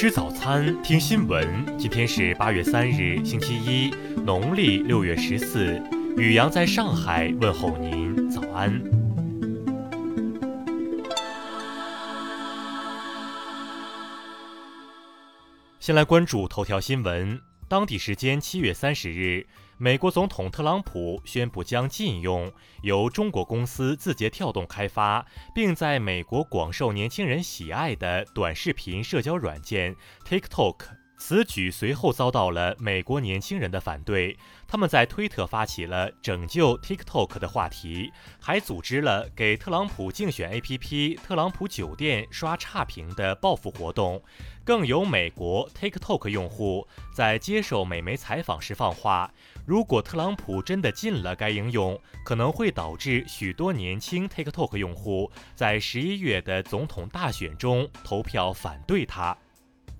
吃早餐，听新闻。今天是八月三日，星期一，农历六月十四。宇阳在上海问候您，早安。先来关注头条新闻。当地时间七月三十日，美国总统特朗普宣布将禁用由中国公司字节跳动开发，并在美国广受年轻人喜爱的短视频社交软件 TikTok。此举随后遭到了美国年轻人的反对，他们在推特发起了拯救 TikTok 的话题，还组织了给特朗普竞选 APP 特朗普酒店刷差评的报复活动。更有美国 TikTok 用户在接受美媒采访时放话：如果特朗普真的禁了该应用，可能会导致许多年轻 TikTok 用户在十一月的总统大选中投票反对他。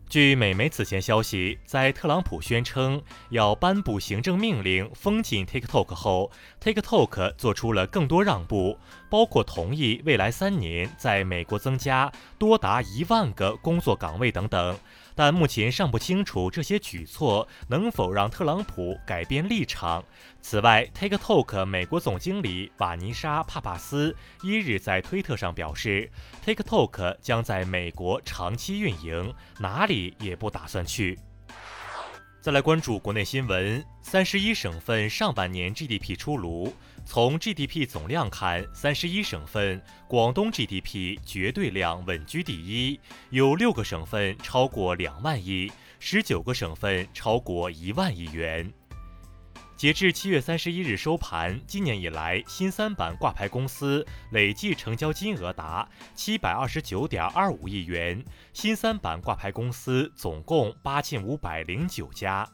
据美媒此前消息，在特朗普宣称要颁布行政命令封禁 TikTok 后，TikTok 做出了更多让步，包括同意未来三年在美国增加多达一万个工作岗位等等。但目前尚不清楚这些举措能否让特朗普改变立场。此外，TikTok 美国总经理瓦尼莎·帕帕斯一日在推特上表示，TikTok 将在美国长期运营，哪里也不打算去。再来关注国内新闻，三十一省份上半年 GDP 出炉。从 GDP 总量看，三十一省份，广东 GDP 绝对量稳居第一，有六个省份超过两万亿，十九个省份超过一万亿元。截至七月三十一日收盘，今年以来新三板挂牌公司累计成交金额达七百二十九点二五亿元，新三板挂牌公司总共八千五百零九家。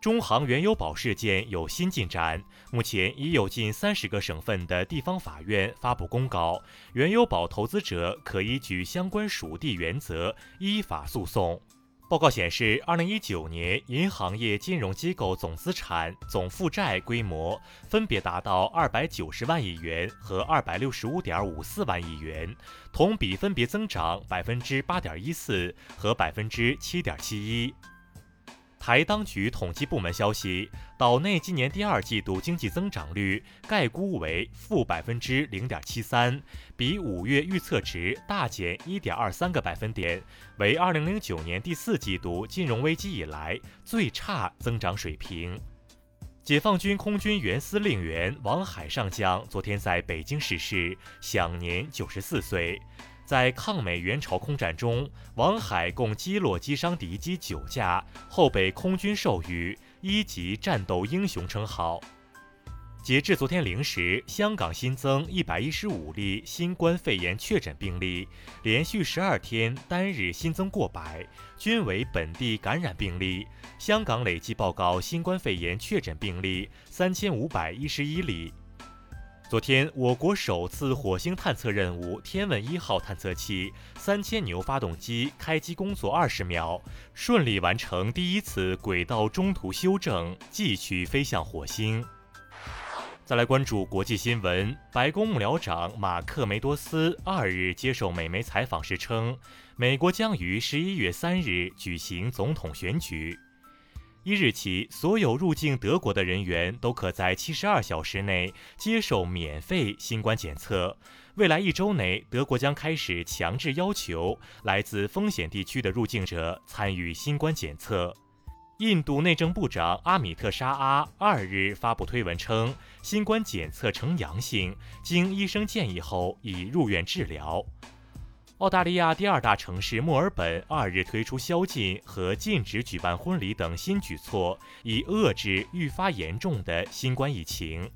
中航原油宝事件有新进展，目前已有近三十个省份的地方法院发布公告，原油宝投资者可依据相关属地原则依法诉讼。报告显示，二零一九年银行业金融机构总资产总负债规模分别达到二百九十万亿元和二百六十五点五四万亿元，同比分别增长百分之八点一四和百分之七点七一。台当局统计部门消息，岛内今年第二季度经济增长率概估为负百分之零点七三，比五月预测值大减一点二三个百分点，为二零零九年第四季度金融危机以来最差增长水平。解放军空军原司令员王海上将昨天在北京逝世，享年九十四岁。在抗美援朝空战中，王海共击落击伤敌机九架，后被空军授予一级战斗英雄称号。截至昨天零时，香港新增一百一十五例新冠肺炎确诊病例，连续十二天单日新增过百，均为本地感染病例。香港累计报告新冠肺炎确诊病例三千五百一十一例。昨天，我国首次火星探测任务“天问一号”探测器三千牛发动机开机工作二十秒，顺利完成第一次轨道中途修正，继续飞向火星。再来关注国际新闻，白宫幕僚长马克梅多斯二日接受美媒采访时称，美国将于十一月三日举行总统选举。一日起，所有入境德国的人员都可在七十二小时内接受免费新冠检测。未来一周内，德国将开始强制要求来自风险地区的入境者参与新冠检测。印度内政部长阿米特沙阿二日发布推文称，新冠检测呈阳性，经医生建议后已入院治疗。澳大利亚第二大城市墨尔本二日推出宵禁和禁止举办婚礼等新举措，以遏制愈发严重的新冠疫情。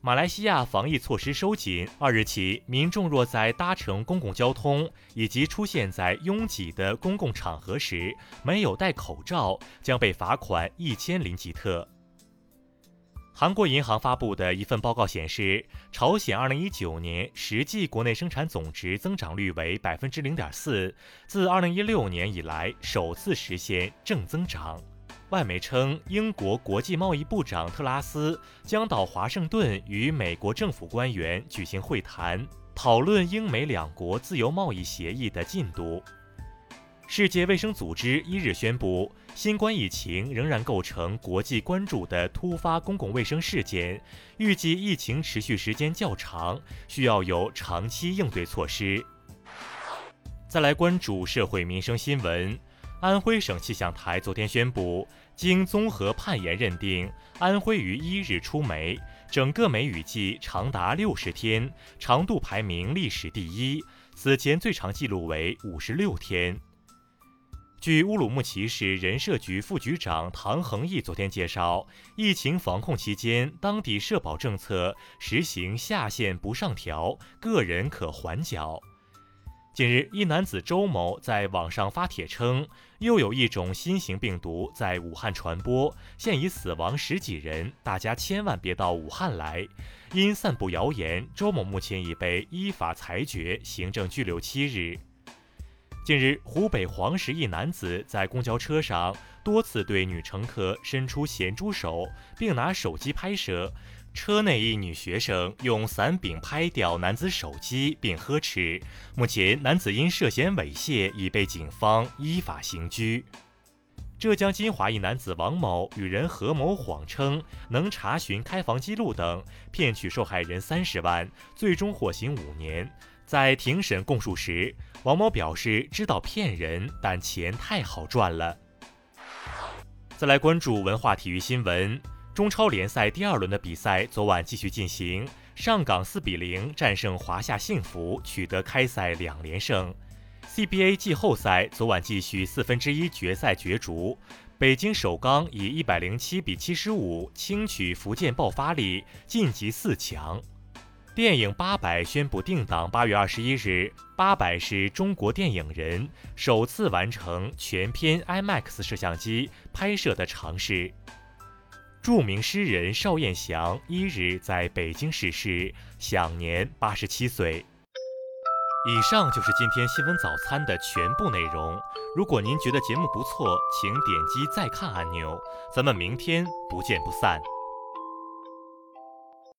马来西亚防疫措施收紧，二日起，民众若在搭乘公共交通以及出现在拥挤的公共场合时没有戴口罩，将被罚款一千林吉特。韩国银行发布的一份报告显示，朝鲜2019年实际国内生产总值增长率为百分之零点四，自2016年以来首次实现正增长。外媒称，英国国际贸易部长特拉斯将到华盛顿与美国政府官员举行会谈，讨论英美两国自由贸易协议的进度。世界卫生组织一日宣布，新冠疫情仍然构成国际关注的突发公共卫生事件，预计疫情持续时间较长，需要有长期应对措施。再来关注社会民生新闻，安徽省气象台昨天宣布，经综合判研认定，安徽于一日出梅，整个梅雨季长达六十天，长度排名历史第一，此前最长记录为五十六天。据乌鲁木齐市人社局副局长唐恒毅昨天介绍，疫情防控期间，当地社保政策实行下限不上调，个人可缓缴。近日，一男子周某在网上发帖称，又有一种新型病毒在武汉传播，现已死亡十几人，大家千万别到武汉来。因散布谣言，周某目前已被依法裁决行政拘留七日。近日，湖北黄石一男子在公交车上多次对女乘客伸出咸猪手，并拿手机拍摄。车内一女学生用伞柄拍掉男子手机，并呵斥。目前，男子因涉嫌猥亵已被警方依法刑拘。浙江金华一男子王某与人合谋，谎称能查询开房记录等，骗取受害人三十万，最终获刑五年。在庭审供述时，王某表示知道骗人，但钱太好赚了。再来关注文化体育新闻，中超联赛第二轮的比赛昨晚继续进行，上港四比零战胜华夏幸福，取得开赛两连胜。CBA 季后赛昨晚继续四分之一决赛角逐，北京首钢以一百零七比七十五轻取福建爆发力，晋级四强。电影《八佰》宣布定档八月二十一日。《八佰》是中国电影人首次完成全片 IMAX 摄像机拍摄的尝试。著名诗人邵彦祥一日在北京逝世，享年八十七岁。以上就是今天新闻早餐的全部内容。如果您觉得节目不错，请点击再看按钮。咱们明天不见不散。